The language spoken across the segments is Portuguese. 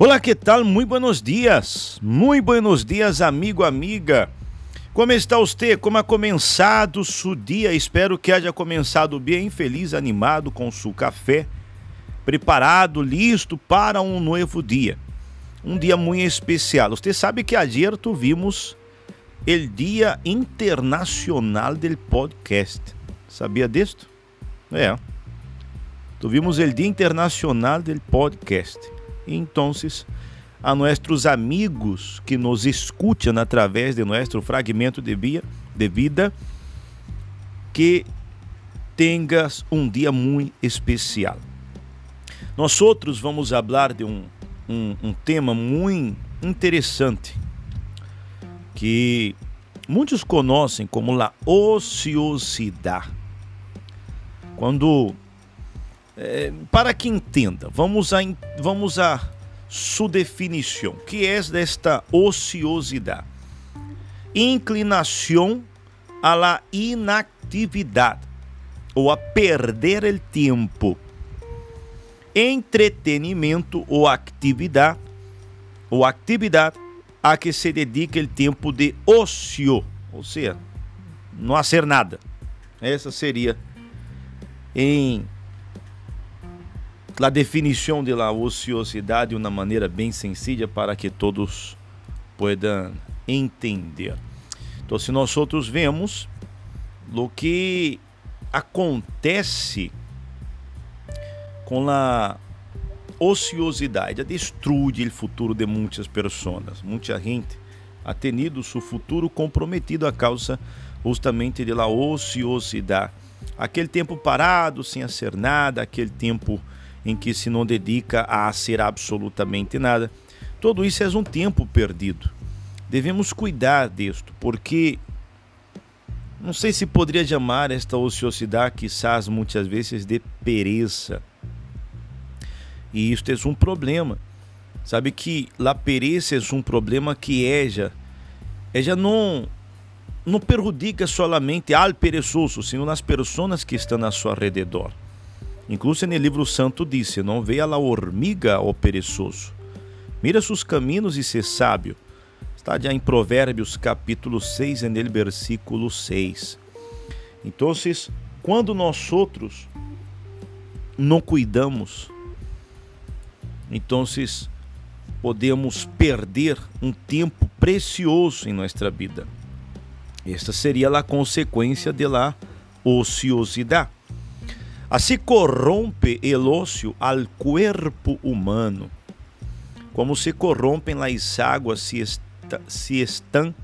Olá, que tal? Muito buenos dias. Muito buenos dias, amigo, amiga. Como está você? Como ha começado seu dia? Espero que haja começado bem, feliz, animado com seu café, preparado, listo para um novo dia. Um dia muito especial. Você sabe que ayer tuvimos o Dia Internacional del Podcast. Sabia disto? É. Tuvimos o Dia Internacional del Podcast. Então, a nossos amigos que nos escutam através de nosso fragmento de, via, de vida, que tenhas um dia muito especial. Nós outros vamos falar de um, um, um tema muito interessante que muitos conhecem como a ociosidade. Quando é, para que entenda, vamos a, vamos a sua definição, que é desta ociosidade. Inclinação a la inactividade ou a perder o tempo. Entretenimento ou atividade ou atividade a que se dedica o tempo de ocio, ou seja, não fazer nada. Essa seria em a definição de la ociosidade de uma maneira bem sencilla para que todos puedan entender. Então, se nós outros vemos o que acontece com a ociosidade, destrui o futuro de muitas pessoas. Muita gente ha tenido seu futuro comprometido a causa justamente de la ociosidade. Aquele tempo parado, sem fazer nada, aquele tempo em que se não dedica a ser absolutamente nada. Tudo isso é um tempo perdido. Devemos cuidar disto, porque não sei se poderia chamar esta ociosidade, quizás muitas vezes, de pereza. E isto é um problema. Sabe que a pereza é um problema que ella, ella não não perjudica solamente al perezoso, sino nas pessoas que estão a seu redor. Incluso no livro santo disse: Não veja a hormiga, ó perezoso. Mira seus caminhos e se sábio. Está já em Provérbios capítulo 6, no versículo 6. Então, quando nós outros não cuidamos, então podemos perder um tempo precioso em nossa vida. Esta seria a consequência da ociosidade. Assim corrompe el al cuerpo humano, como se corrompem las águas se, esta, se estão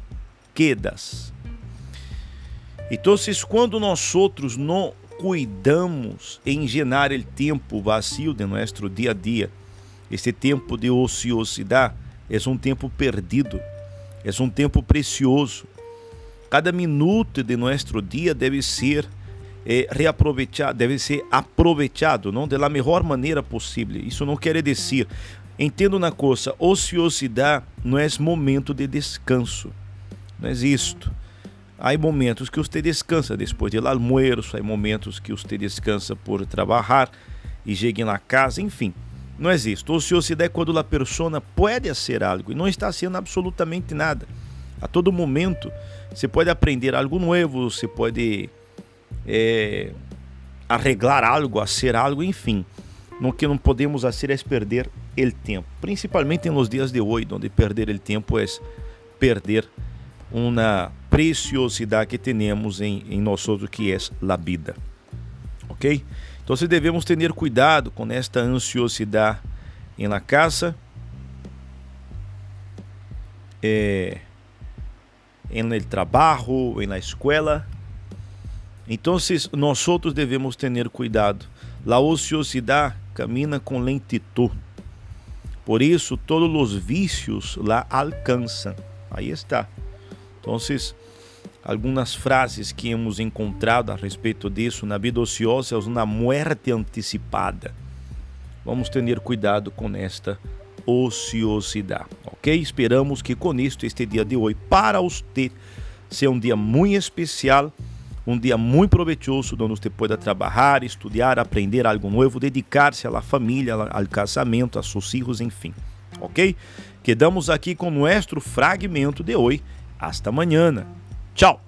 quedas. Então, quando nós outros não cuidamos em gerar o tempo vazio de nosso dia a dia, este tempo de ociosidade é um tempo perdido, é um tempo precioso. Cada minuto de nosso dia deve ser é, reaprovechado, deve ser aproveitado, não da melhor maneira possível. Isso não quer dizer, entendo na coisa, ociosidade não é momento de descanso, não é isto. Há momentos que você descansa depois do almoço, há momentos que você descansa por trabalhar e chega na casa, enfim. Não é isto. Ociosidade é quando a pessoa pode ser algo e não está sendo absolutamente nada. A todo momento você pode aprender algo novo, você pode é, arreglar algo, a ser algo, enfim. No que não podemos fazer é perder o tempo, principalmente nos dias de hoje, onde perder o tempo é perder uma preciosidade que temos em, em nós que é a vida. Ok? Então, devemos ter cuidado com esta ansiosidade em la casa, eh, en el trabalho, en la escuela, então, nós outros devemos ter cuidado. A ociosidade camina com lentitud. Por isso, todos os vícios lá alcançam. Aí está. Então, algumas frases que hemos encontrado a respeito disso na vida ociosa é uma muerte antecipada. Vamos ter cuidado com esta ociosidade, ok? Esperamos que com isto este dia de hoje para você seja um dia muito especial um dia muito proveitoso onde você pueda trabalhar, estudar, aprender algo novo, dedicar-se à família, ao casamento, a seus filhos, enfim. ok? Quedamos aqui com nosso fragmento de hoje. Hasta amanhã. Tchau!